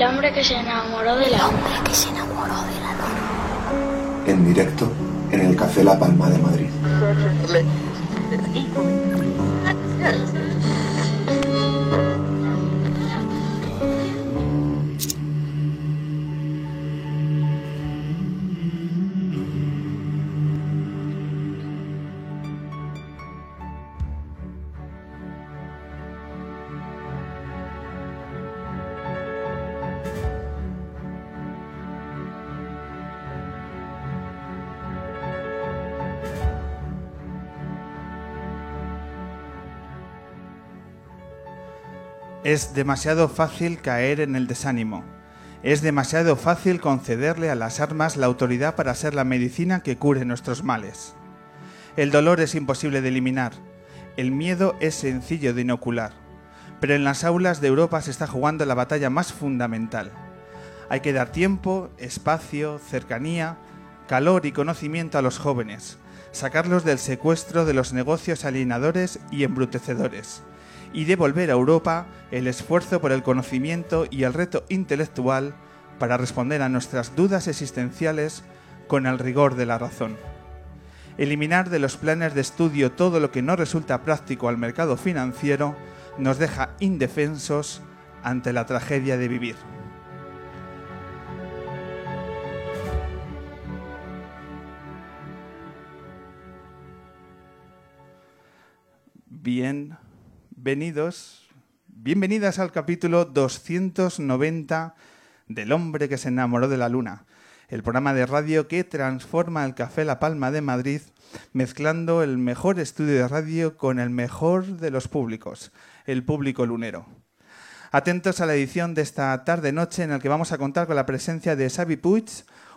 El hombre que se enamoró de la El hombre que se enamoró de la luna. En directo en el Café La Palma de Madrid. Es demasiado fácil caer en el desánimo. Es demasiado fácil concederle a las armas la autoridad para ser la medicina que cure nuestros males. El dolor es imposible de eliminar. El miedo es sencillo de inocular. Pero en las aulas de Europa se está jugando la batalla más fundamental. Hay que dar tiempo, espacio, cercanía, calor y conocimiento a los jóvenes, sacarlos del secuestro de los negocios alienadores y embrutecedores y devolver a Europa el esfuerzo por el conocimiento y el reto intelectual para responder a nuestras dudas existenciales con el rigor de la razón. Eliminar de los planes de estudio todo lo que no resulta práctico al mercado financiero nos deja indefensos ante la tragedia de vivir. Bienvenidos, bienvenidas al capítulo 290 del hombre que se enamoró de la luna, el programa de radio que transforma el Café La Palma de Madrid mezclando el mejor estudio de radio con el mejor de los públicos, el público lunero. Atentos a la edición de esta tarde-noche en la que vamos a contar con la presencia de Xavi Puig,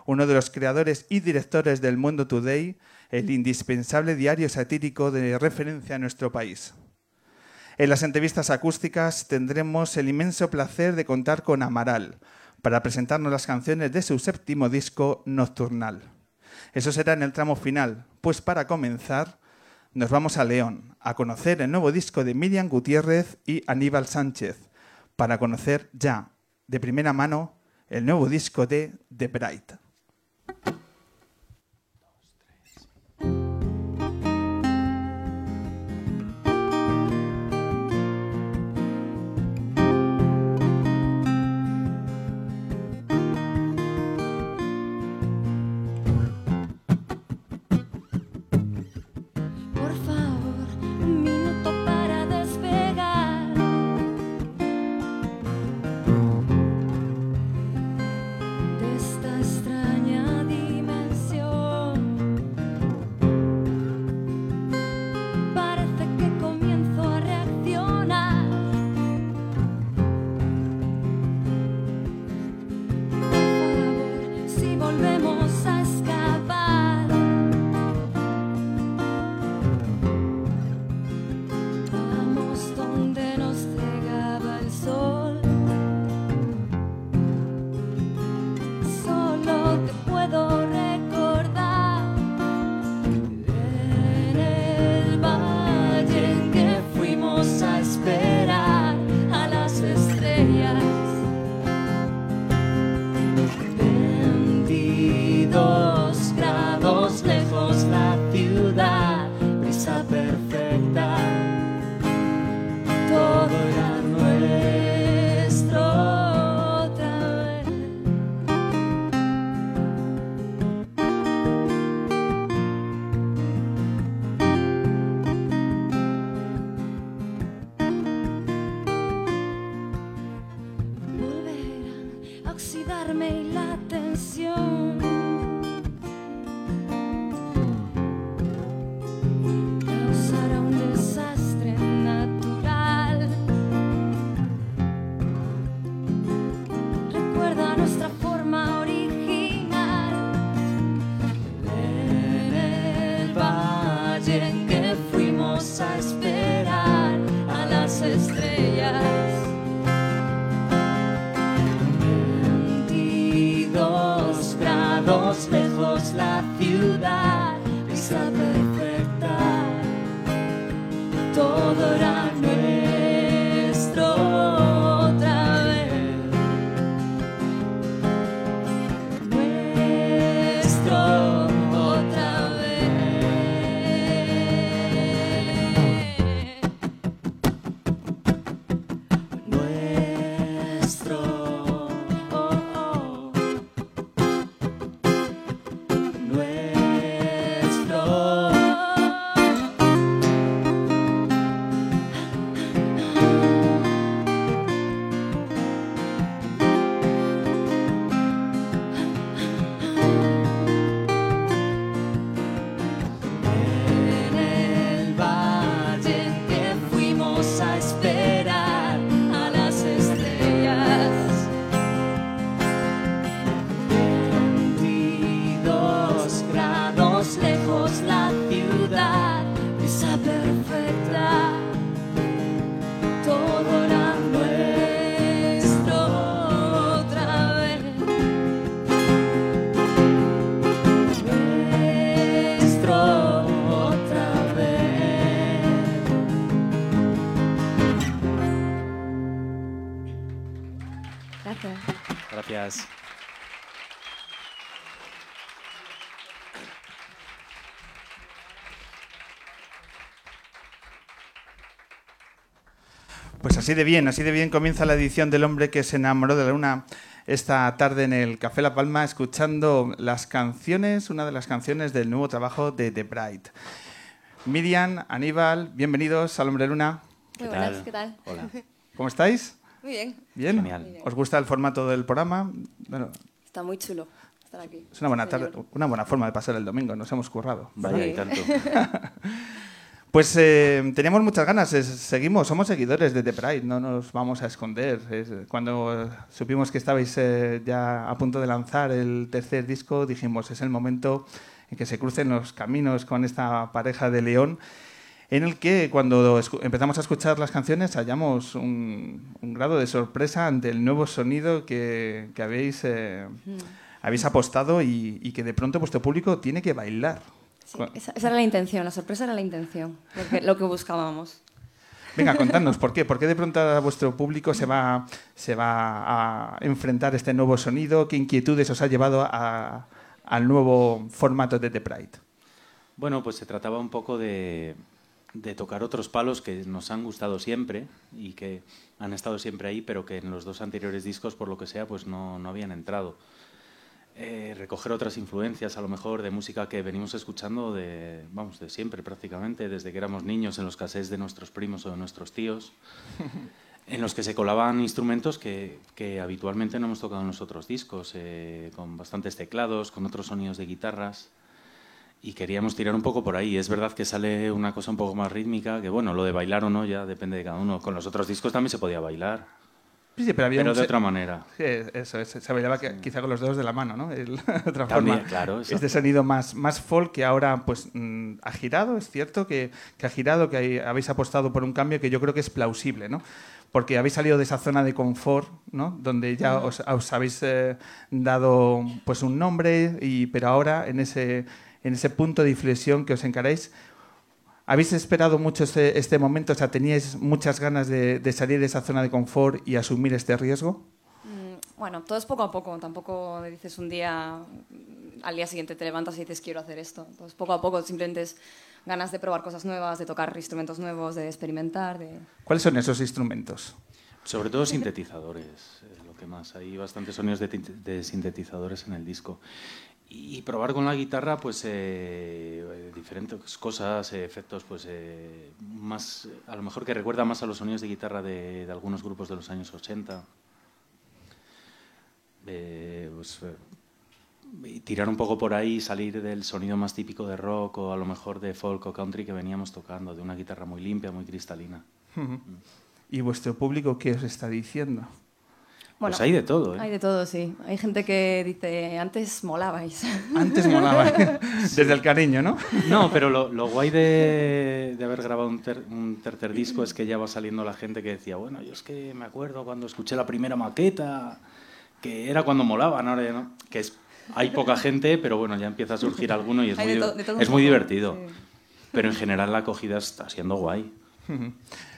uno de los creadores y directores del Mundo Today, el indispensable diario satírico de referencia a nuestro país. En las entrevistas acústicas tendremos el inmenso placer de contar con Amaral para presentarnos las canciones de su séptimo disco Nocturnal. Eso será en el tramo final, pues para comenzar nos vamos a León a conocer el nuevo disco de Miriam Gutiérrez y Aníbal Sánchez, para conocer ya de primera mano el nuevo disco de The Bright. lejos, lejos la ciudad, mis así de bien, así de bien comienza la edición del hombre que se enamoró de la luna esta tarde en el Café La Palma escuchando las canciones, una de las canciones del nuevo trabajo de The Bright. Miriam, Aníbal, bienvenidos al Hombre Luna. ¿Qué Muy buenas, tal? ¿qué tal? Hola. ¿Cómo estáis? Muy bien. ¿Bien? Genial. ¿Os gusta el formato del programa? Bueno, Está muy chulo estar aquí. es una buena, tarde, una buena forma de pasar el domingo, nos hemos currado. Vaya, y tanto. Pues eh, teníamos muchas ganas, es- seguimos, somos seguidores de The Pride, no nos vamos a esconder. Es- cuando supimos que estabais eh, ya a punto de lanzar el tercer disco, dijimos, es el momento en que se crucen los caminos con esta pareja de León, en el que cuando empezamos a escuchar las canciones hallamos un, un grado de sorpresa ante el nuevo sonido que, que habéis, eh, habéis apostado y, y que de pronto vuestro público tiene que bailar. Sí, esa, esa era la intención, la sorpresa era la intención, lo que, lo que buscábamos. Venga, contadnos, ¿por qué? ¿Por qué de pronto a vuestro público se va, se va a enfrentar este nuevo sonido? ¿Qué inquietudes os ha llevado a- al nuevo formato de The Pride? Bueno, pues se trataba un poco de, de tocar otros palos que nos han gustado siempre y que han estado siempre ahí, pero que en los dos anteriores discos, por lo que sea, pues no, no habían entrado. Eh, recoger otras influencias, a lo mejor, de música que venimos escuchando de, vamos, de siempre prácticamente, desde que éramos niños en los cassettes de nuestros primos o de nuestros tíos, en los que se colaban instrumentos que, que habitualmente no hemos tocado en los otros discos, eh, con bastantes teclados, con otros sonidos de guitarras. Y queríamos tirar un poco por ahí. Es verdad que sale una cosa un poco más rítmica, que bueno, lo de bailar o no ya depende de cada uno. Con los otros discos también se podía bailar, Sí, sí, pero había pero un de otra manera. Sí, eso, es, se bailaba que- quizá con los dedos de la mano, ¿no? El- otra También, forma. claro, exacto. Este sonido más, más folk que ahora pues mm, ha girado, es cierto que, que ha girado, que hay- habéis apostado por un cambio que yo creo que es plausible, ¿no? Porque habéis salido de esa zona de confort, ¿no? Donde ya os, os habéis eh, dado pues un nombre, y, pero ahora en ese, en ese punto de inflexión que os encaráis, ¿Habéis esperado mucho este, este momento? O sea, ¿teníais muchas ganas de, de salir de esa zona de confort y asumir este riesgo? Mm, Bueno, todo es poco a poco, tampoco dices un día, al día siguiente te levantas y dices quiero hacer esto. Entonces, poco a poco simplemente es ganas de probar cosas nuevas, de tocar instrumentos nuevos, de experimentar, de... ¿Cuáles son esos instrumentos? Sobre todo sintetizadores, eh, lo que más. Hay bastantes sonidos de, de sintetizadores en el disco. Y probar con la guitarra, pues eh, diferentes cosas, eh, efectos, pues eh, más, a lo mejor que recuerda más a los sonidos de guitarra de, de algunos grupos de los años 80. Eh, pues, eh, tirar un poco por ahí, salir del sonido más típico de rock o a lo mejor de folk o country que veníamos tocando, de una guitarra muy limpia, muy cristalina. ¿Y vuestro público qué os está diciendo? Pues hay de todo, ¿eh? Hay de todo, sí. Hay gente que dice, antes molabais. Antes molaba, desde el cariño, ¿no? No, pero lo, lo guay de, de haber grabado un, ter- un tercer disco es que ya va saliendo la gente que decía, bueno, yo es que me acuerdo cuando escuché la primera maqueta, que era cuando molaban, ahora ya no. Que es, hay poca gente, pero bueno, ya empieza a surgir alguno y es Hay muy, de diver- to- de todo un es muy poco, divertido. sí. Pero en general la acogida está siendo guay.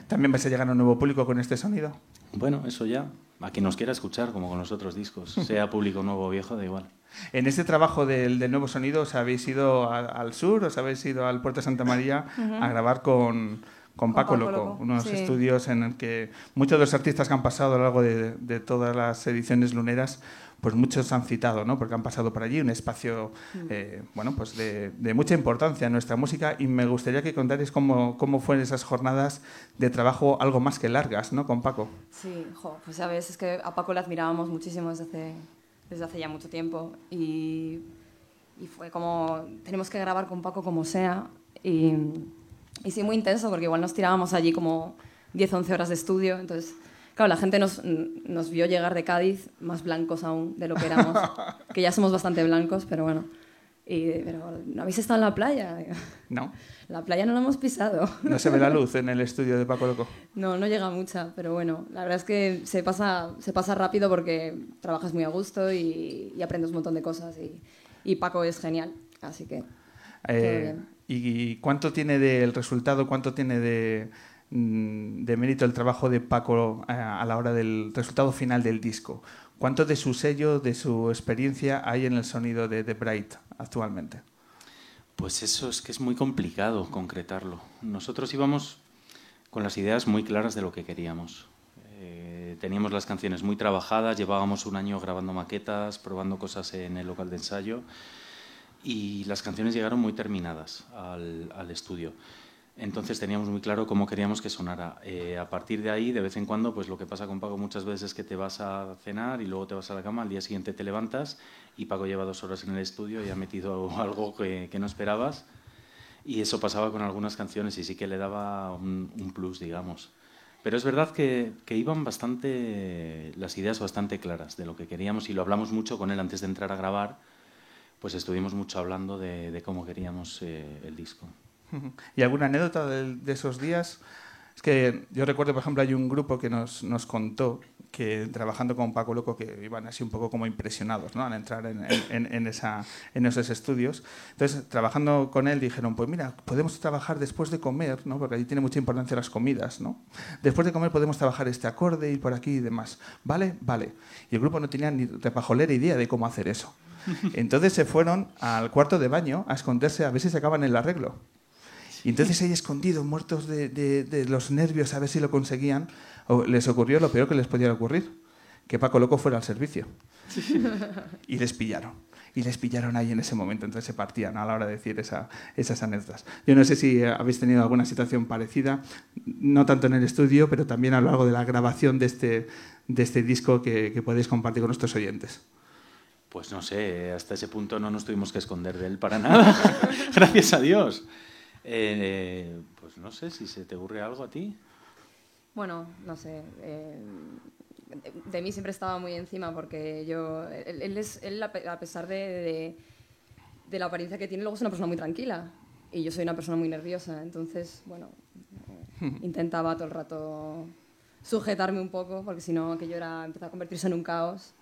¿También vais a llegar a un nuevo público con este sonido? Bueno, eso ya, a quien nos quiera escuchar, como con los otros discos, sea público nuevo o viejo, da igual. En este trabajo del, del nuevo sonido, ¿os habéis ido a- al sur, os habéis ido al Puerto de Santa María a grabar con, con Paco, Paco Loco, Loco, unos sí. estudios en el que muchos de los artistas que han pasado a lo largo de, de todas las ediciones luneras, pues muchos han citado, ¿no? Porque han pasado por allí, un espacio, eh, bueno, pues de, de mucha importancia en nuestra música y me gustaría que contarais cómo, cómo fueron esas jornadas de trabajo algo más que largas, ¿no? Con Paco. Sí, jo, pues sabes, es que a Paco le admirábamos muchísimo desde hace, desde hace ya mucho tiempo y, y fue como, tenemos que grabar con Paco como sea y, y sí, muy intenso porque igual nos tirábamos allí como 10, 11 horas de estudio, entonces, claro, la gente nos, nos vio llegar de Cádiz más blancos aún de lo que éramos, que ya somos bastante blancos, pero bueno, y, pero ¿no habéis estado en la playa? ¿No? La playa no la hemos pisado. No se ve la luz en el estudio de Paco Loco. No, no llega mucha, pero bueno, la verdad es que se pasa, se pasa rápido porque trabajas muy a gusto y, y aprendes un montón de cosas y, y Paco es genial, así que... Eh, bien. ¿Y cuánto tiene del resultado, cuánto tiene de, mm, de mérito el trabajo de Paco eh, a la hora del resultado final del disco. ¿Cuánto de su sello, de su experiencia hay en el sonido de The Bright actualmente? Pues eso es que es muy complicado concretarlo. Nosotros íbamos con las ideas muy claras de lo que queríamos. Eh, teníamos las canciones muy trabajadas, llevábamos un año grabando maquetas, probando cosas en el local de ensayo y las canciones llegaron muy terminadas al, estudio. Entonces teníamos muy claro cómo queríamos que sonara. Eh, a partir de ahí, de vez en cuando, pues lo que pasa con Paco muchas veces es que te vas a cenar y luego te vas a la cama, al día siguiente te levantas y Paco lleva dos horas en el estudio y ha metido algo que, no esperabas. Y eso pasaba con algunas canciones y sí que le daba un, plus, digamos. Pero es verdad que, iban bastante, las ideas bastante claras de lo que queríamos y lo hablamos mucho con él antes de entrar a grabar, pues estuvimos mucho hablando de, cómo queríamos eh, el disco. ¿Y alguna anécdota de, esos días? Es que yo recuerdo, por ejemplo, hay un grupo que nos, contó que trabajando con Paco Loco que iban así un poco como impresionados ¿no? al entrar en, esos estudios. Entonces, trabajando con él dijeron, pues mira, podemos trabajar después de comer, ¿no? porque allí tiene mucha importancia las comidas. ¿no? Después de comer podemos trabajar este acorde y por aquí y demás. ¿Vale? Vale. Y el grupo no tenía ni de pajolera idea de cómo hacer eso. Entonces se fueron al cuarto de baño a esconderse a ver si sacaban el arreglo. Y entonces ahí escondidos, muertos de, de, de, los nervios, a ver si lo conseguían, les ocurrió lo peor que les podía ocurrir, que Paco Loco fuera al servicio. Y les pillaron. Y les pillaron ahí en ese momento, entonces se partían a la hora de decir esa, esas anécdotas. Yo no sé si habéis tenido alguna situación parecida, no tanto en el estudio, pero también a lo largo de la grabación de este, de este disco que, que podéis compartir con nuestros oyentes. Pues no sé, hasta ese punto no nos tuvimos que esconder de él para nada, gracias a Dios. Eh, pues no sé si se te ocurre algo a ti. Bueno, no sé. Eh, de, de, mí siempre estaba muy encima porque yo. Él, él es, él a pesar de, de, de, la apariencia que tiene, luego es una persona muy tranquila. Y yo soy una persona muy nerviosa. Entonces, bueno, eh, intentaba todo el rato sujetarme un poco porque si no, aquello era empezar a convertirse en un caos.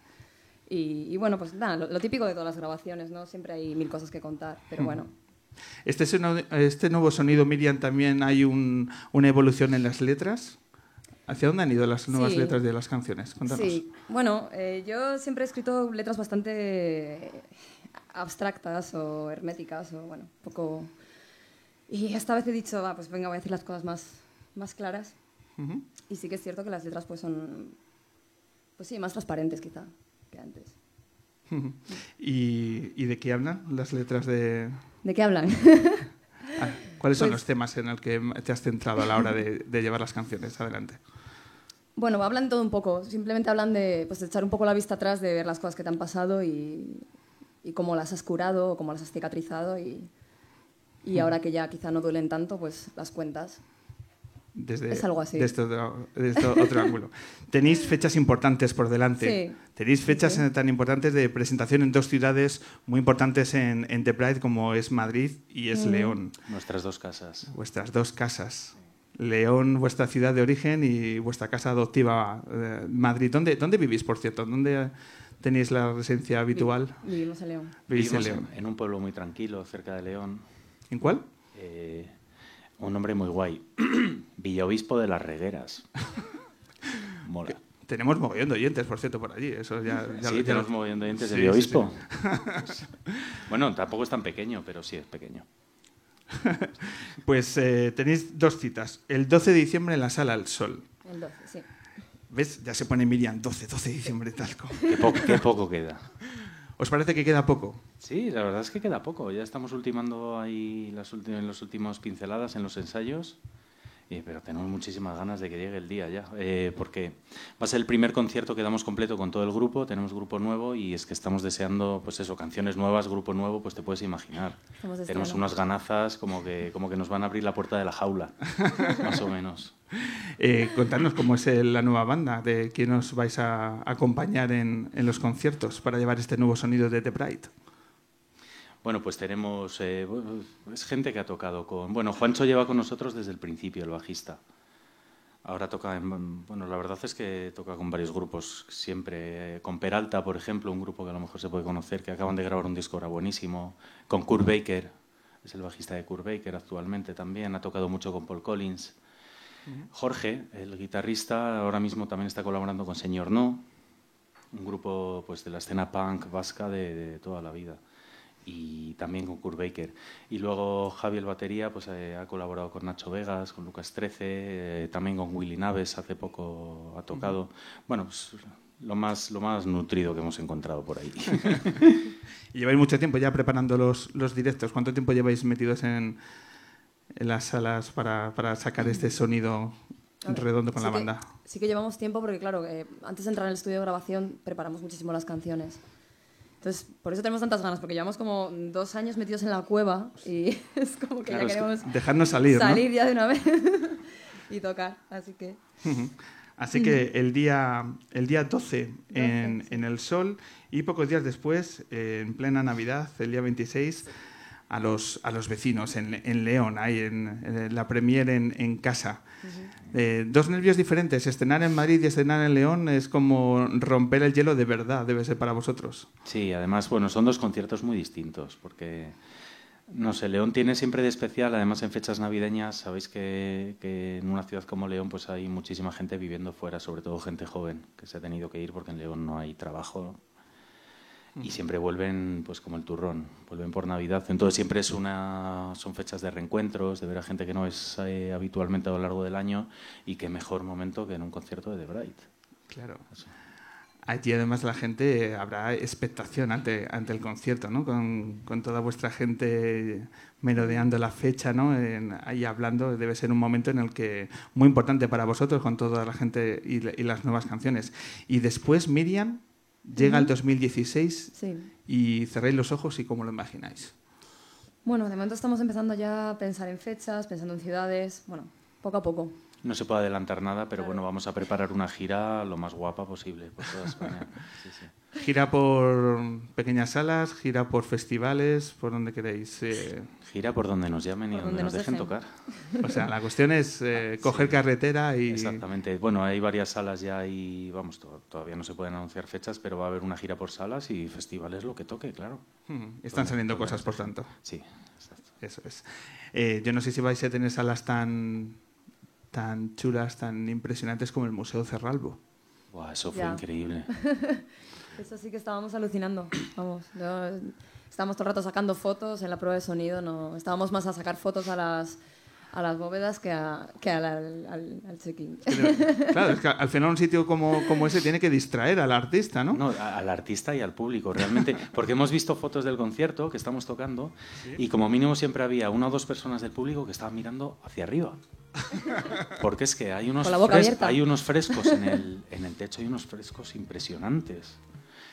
Y, y bueno, pues nada, lo, lo, típico de todas las grabaciones, ¿no? Siempre hay mil cosas que contar, pero bueno. Este, este nuevo sonido, Miriam, también hay un, una evolución en las letras. ¿Hacia dónde han ido las nuevas sí. letras de las canciones? Cuéntanos. Sí, bueno, eh, yo siempre he escrito letras bastante abstractas o herméticas, o bueno, un poco... Y esta vez he dicho, va, pues venga, voy a decir las cosas más, más claras. Uh -huh. Y sí que es cierto que las letras pues son, pues sí, más transparentes quizá que antes. ¿Y, ¿Y de qué hablan las letras de...? ¿De qué hablan? ah, ¿Cuáles son pues, los temas en los que te has centrado a la hora de, de llevar las canciones adelante? Bueno, hablan todo un poco. Simplemente hablan de, pues, de echar un poco la vista atrás, de ver las cosas que te han pasado y, y cómo las has curado o cómo las has cicatrizado y, y ahora que ya quizá no duelen tanto, pues las cuentas. Desde, es algo así. Desde otro, desde otro ángulo. Tenéis fechas importantes por delante. Sí. Tenéis fechas sí. tan importantes de presentación en dos ciudades muy importantes en, en The Pride como es Madrid y es mm. León. Nuestras dos casas. Vuestras dos casas. León, vuestra ciudad de origen y vuestra casa adoptiva, eh, Madrid. ¿Dónde, ¿Dónde vivís, por cierto? ¿Dónde tenéis la residencia habitual? Vivimos en León. Vivimos en, León. En, en un pueblo muy tranquilo, cerca de León. ¿En cuál? Eh, un nombre muy guay. Villaobispo de las Regueras. Mola. Tenemos mogollón de oyentes, por cierto, por allí. Eso ya, ya sí, ya tenemos mogollón de oyentes sí, de Villaobispo. Sí, bueno, tampoco es tan pequeño, pero sí es pequeño. pues eh, tenéis dos citas. El 12 de diciembre en la Sala al Sol. El 12, sí. ¿Ves? Ya se pone Miriam 12, 12 de diciembre, talco. Qué, po qué poco queda. ¿Os parece que queda poco? Sí, la verdad es que queda poco. Ya estamos ultimando ahí las últimas, en los últimos pinceladas en los ensayos. Eh, pero tenemos muchísimas ganas de que llegue el día ya, eh, porque va a ser el primer concierto que damos completo con todo el grupo, tenemos grupo nuevo y es que estamos deseando, pues eso, canciones nuevas, grupo nuevo, pues te puedes imaginar. Tenemos unas ganazas como que, como que nos van a abrir la puerta de la jaula, más o menos. Eh, contarnos cómo es la nueva banda, de quién os vais a acompañar en, en los conciertos para llevar este nuevo sonido de The Bright. Bueno, pues tenemos eh, es gente que ha tocado con. Bueno, Juancho lleva con nosotros desde el principio, el bajista. Ahora toca en, bueno, la verdad es que toca con varios grupos siempre. Con Peralta, por ejemplo, un grupo que a lo mejor se puede conocer, que acaban de grabar un disco ahora buenísimo. Con Kurt Baker, es el bajista de Kurt Baker actualmente también. Ha tocado mucho con Paul Collins. Jorge, el guitarrista, ahora mismo también está colaborando con Señor No, un grupo pues, de la escena punk vasca de, de toda la vida. Y también con Kurt Baker. Y luego Javi, el batería, pues, eh, ha colaborado con Nacho Vegas, con Lucas Trece, eh, también con Willy Naves, hace poco ha tocado. Bueno, pues, lo más, lo más nutrido que hemos encontrado por ahí. Y lleváis mucho tiempo ya preparando los, los directos. ¿Cuánto tiempo lleváis metidos en, en las salas para, para sacar este sonido A ver, redondo con sí la que- banda? Sí que llevamos tiempo porque, claro, eh, antes de entrar en el estudio de grabación preparamos muchísimo las canciones. Entonces, por eso tenemos tantas ganas, porque llevamos como dos años metidos en la cueva y es como que Claro, ya es que queremos dejarnos salir, ¿no? salir ya de una vez y tocar. Así que. Así que el día, el día 12 en, en El Sol y pocos días después, eh, en plena Navidad, el día 26, a los, a los vecinos en, en León, ahí en, en la premier en, en casa. Eh, dos nervios diferentes, estrenar en Madrid y estrenar en León es como romper el hielo de verdad, debe ser para vosotros. Sí, además, bueno, son dos conciertos muy distintos, porque, no sé, León tiene siempre de especial, además en fechas navideñas, sabéis que, que en una ciudad como León pues hay muchísima gente viviendo fuera, sobre todo gente joven, que se ha tenido que ir porque en León no hay trabajo y siempre vuelven pues como el turrón, vuelven por Navidad. Entonces siempre es una, son fechas de reencuentros, de ver a gente que no es eh, habitualmente a lo largo del año y qué mejor momento que en un concierto de The Bright. Claro. Allí además la gente habrá expectación ante, ante el concierto, ¿no? Con, con toda vuestra gente merodeando la fecha, ¿no? En- ahí hablando, debe ser un momento en el que muy importante para vosotros con toda la gente y, y las nuevas canciones. Y después Miriam llega el 2016 sí. y cerráis los ojos y cómo lo imagináis. Bueno, de momento estamos empezando ya a pensar en fechas, pensando en ciudades, bueno, poco a poco. No se puede adelantar nada, pero bueno, vamos a preparar una gira lo más guapa posible por toda España. Sí, sí. Gira por pequeñas salas, gira por festivales, por donde queréis. eh, Gira por donde nos llamen y donde donde nos nos dejen dejen. tocar. o sea, la cuestión es eh, coger carretera y... Exactamente. Bueno, hay varias salas ya y vamos, to- todavía no se pueden anunciar fechas, pero va a haber una gira por salas y festivales lo que toque, claro. Están saliendo cosas, por tanto. Sí, exacto. Eso es. Eh, yo no sé si vais a tener salas tan, tan chulas, tan impresionantes como el Museo Cerralbo. Buah, eso fue Ya. increíble. Eso sí que estábamos alucinando. Vamos, yo- estábamos todo el rato sacando fotos en la prueba de sonido. No, estábamos más a sacar fotos a las, a las bóvedas que, a, que al, al, al- al check-in. Claro, es que al final un sitio como, como ese tiene que distraer al artista, ¿no? No, a- al artista y al público, realmente. Porque hemos visto fotos del concierto que estamos tocando y como mínimo siempre había una o dos personas del público que estaban mirando hacia arriba. Porque es que hay unos, la hay unos frescos en el, en el techo, hay unos frescos impresionantes.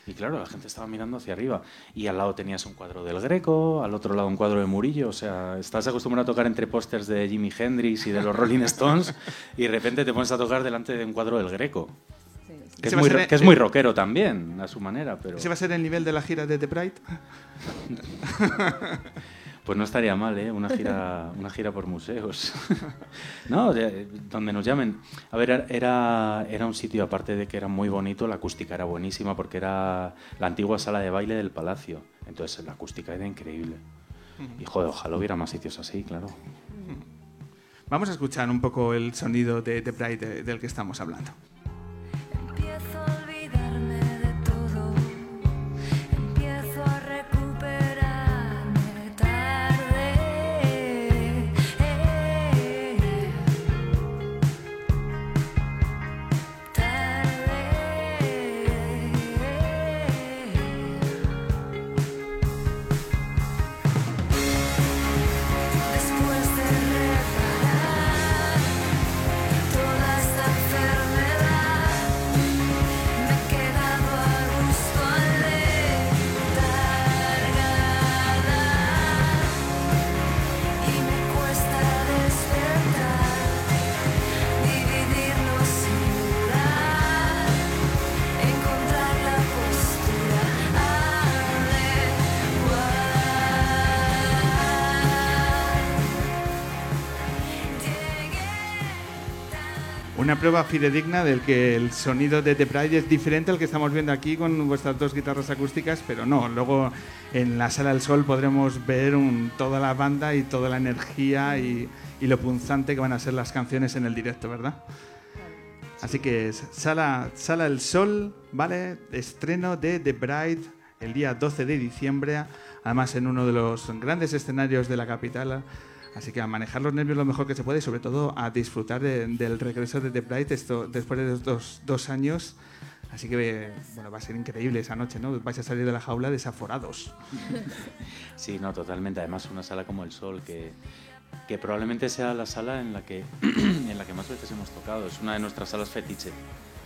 Y claro, la gente estaba mirando hacia arriba. Y al lado tenías un cuadro del Greco, al otro lado un cuadro de Murillo. O sea, estás acostumbrado a tocar entre pósters de Jimi Hendrix y de los Rolling Stones y de repente te pones a tocar delante de un cuadro del Greco. Sí, sí. Que es, muy, el- que es muy rockero también, a su manera, pero ¿Ese va a ser el nivel de la gira de The Pride? pues no estaría mal, ¿eh? Una gira, una gira por museos. no, de- donde nos llamen. A ver, era, era un sitio, aparte de que era muy bonito, la acústica era buenísima porque era la antigua sala de baile del palacio. Entonces la acústica era increíble. Y joder, ojalá hubiera más sitios así, claro. Vamos a escuchar un poco el sonido de The Pride de- del que estamos hablando. Una prueba fidedigna del que el sonido de The Pride es diferente al que estamos viendo aquí con vuestras dos guitarras acústicas, pero no, luego en la Sala del Sol podremos ver un- toda la banda y toda la energía y, y lo punzante que van a ser las canciones en el directo, ¿verdad? Así que Sala, Sala del Sol, ¿vale? Estreno de The Bride el día 12 de diciembre, además en uno de los grandes escenarios de la capital. Así que a manejar los nervios lo mejor que se puede y sobre todo a disfrutar de- del regreso de The Bride esto, después de dos, dos años. Así que bueno, va a ser increíble esa noche, ¿no? Vais a salir de la jaula desaforados. Sí, no, totalmente. Además, una sala como el Sol, que, que probablemente sea la sala en la, que, en la que más veces hemos tocado. Es una de nuestras salas fetiche,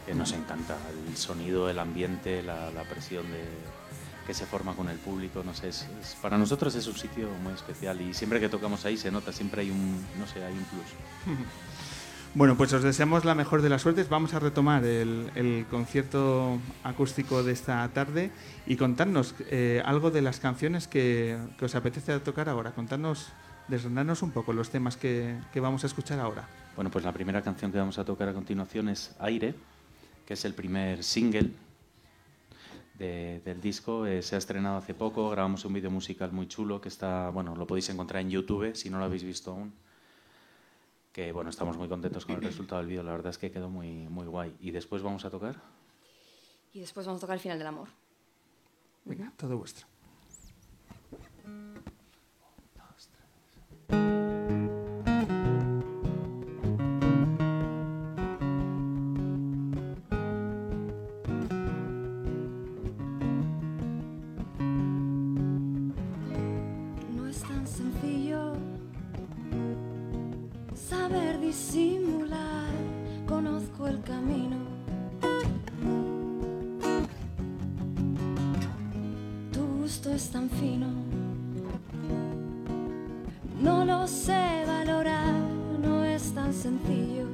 que nos encanta. El sonido, el ambiente, la, la presión de, que se forma con el público. No sé, es- es- para nosotros es un sitio muy especial y siempre que tocamos ahí se nota, siempre hay un, no sé, hay un plus. Bueno, pues os deseamos la mejor de las suertes. Vamos a retomar el, el concierto acústico de esta tarde y contarnos eh, algo de las canciones que, que os apetece tocar ahora. Contarnos, desgranarnos un poco los temas que, que vamos a escuchar ahora. Bueno, pues la primera canción que vamos a tocar a continuación es Aire, que es el primer single de- del disco. Eh, se ha estrenado hace poco, grabamos un vídeo musical muy chulo que está, bueno, lo podéis encontrar en YouTube si no lo habéis visto aún. Que bueno, estamos muy contentos con el resultado del vídeo, la verdad es que quedó muy, muy guay. Y después vamos a tocar. Y después vamos a tocar el final del amor. Venga, todo vuestro. No lo sé valorar, no es tan sencillo.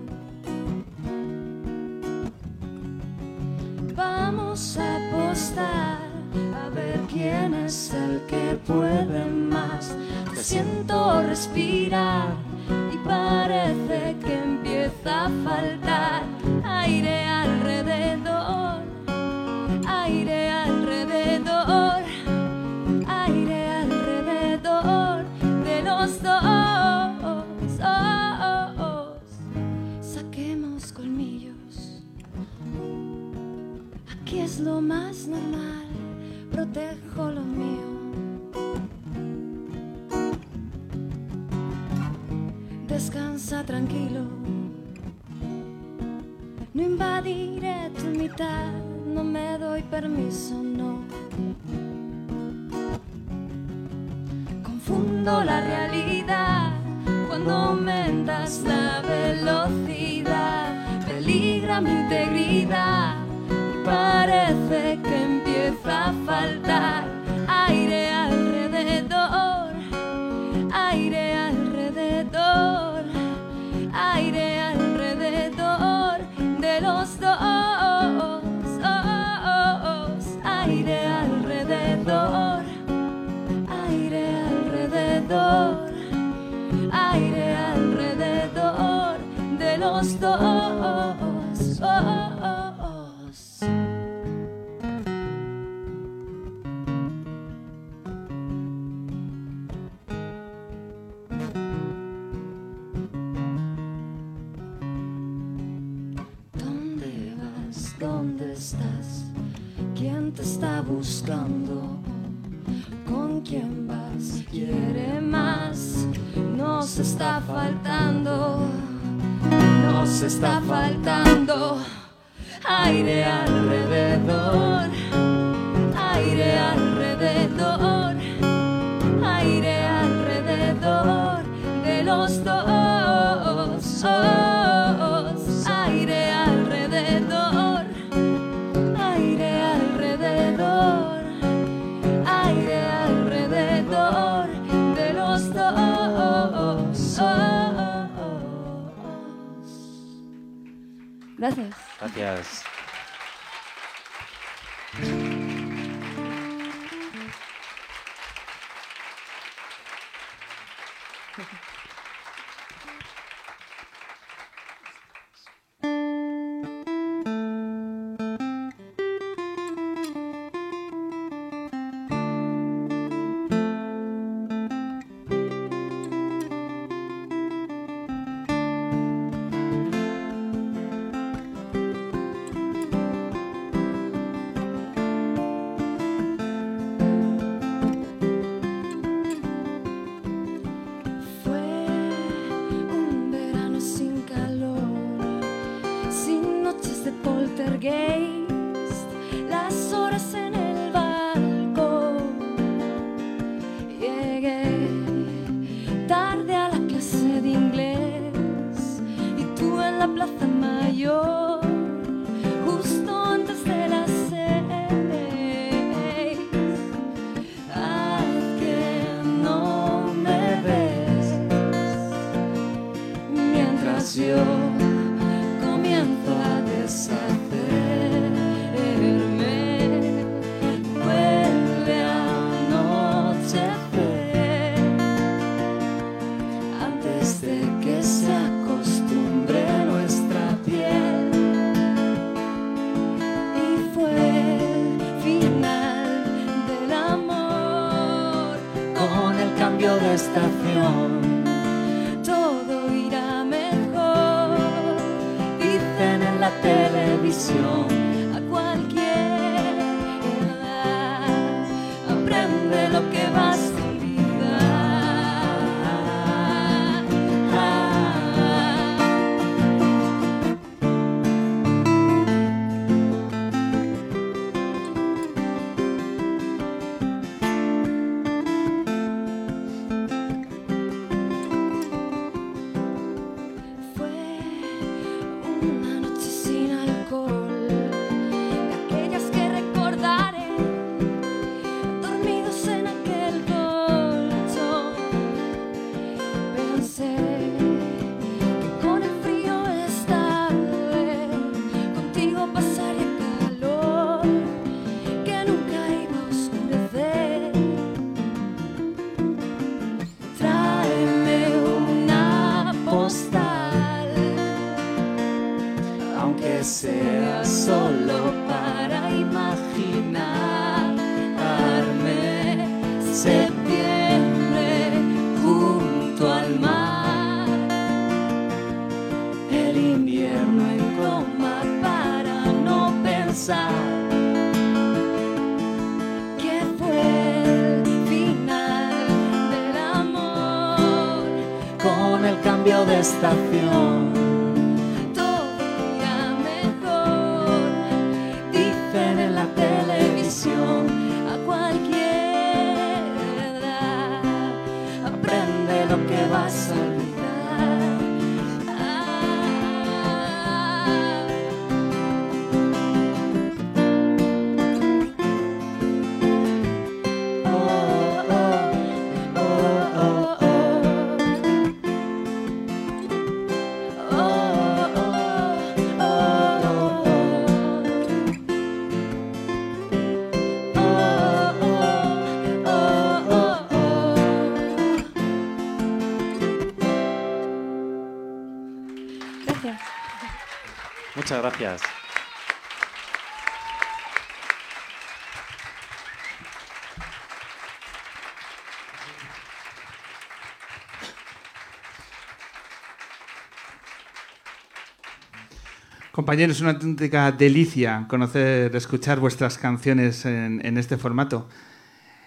Vamos a apostar a ver quién es el que puede más. Siento respirar y parece que empieza a faltar Tranquilo, no invadiré tu mitad, no me doy permiso, no. Confundo la realidad cuando aumentas la velocidad, peligra mi integridad y parece que empieza a faltar buscando? ¿Con quién vas? ¿Quiere más? Nos está faltando, nos está faltando aire alrededor, Gracias. Muchas gracias. Compañeros, una auténtica delicia conocer, escuchar vuestras canciones en este formato.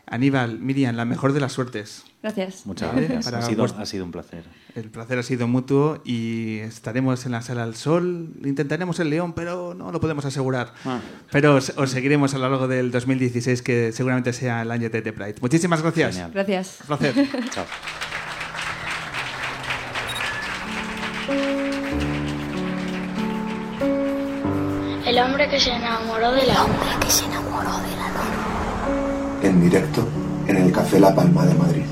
Aníbal, Miriam, la mejor de las suertes. Gracias. Muchas gracias. para Ha sido, vuest- ha sido un placer. El placer ha sido mutuo y estaremos en la Sala del Sol. Intentaremos el León, pero no lo podemos asegurar. Ah. Pero os, os seguiremos a lo largo del 2016, que seguramente sea el año de The Pride. Muchísimas gracias. Genial. Gracias. Un placer. Chao. El hombre que se enamoró de la hombre que se enamoró de la luna en directo en el Café La Palma de Madrid.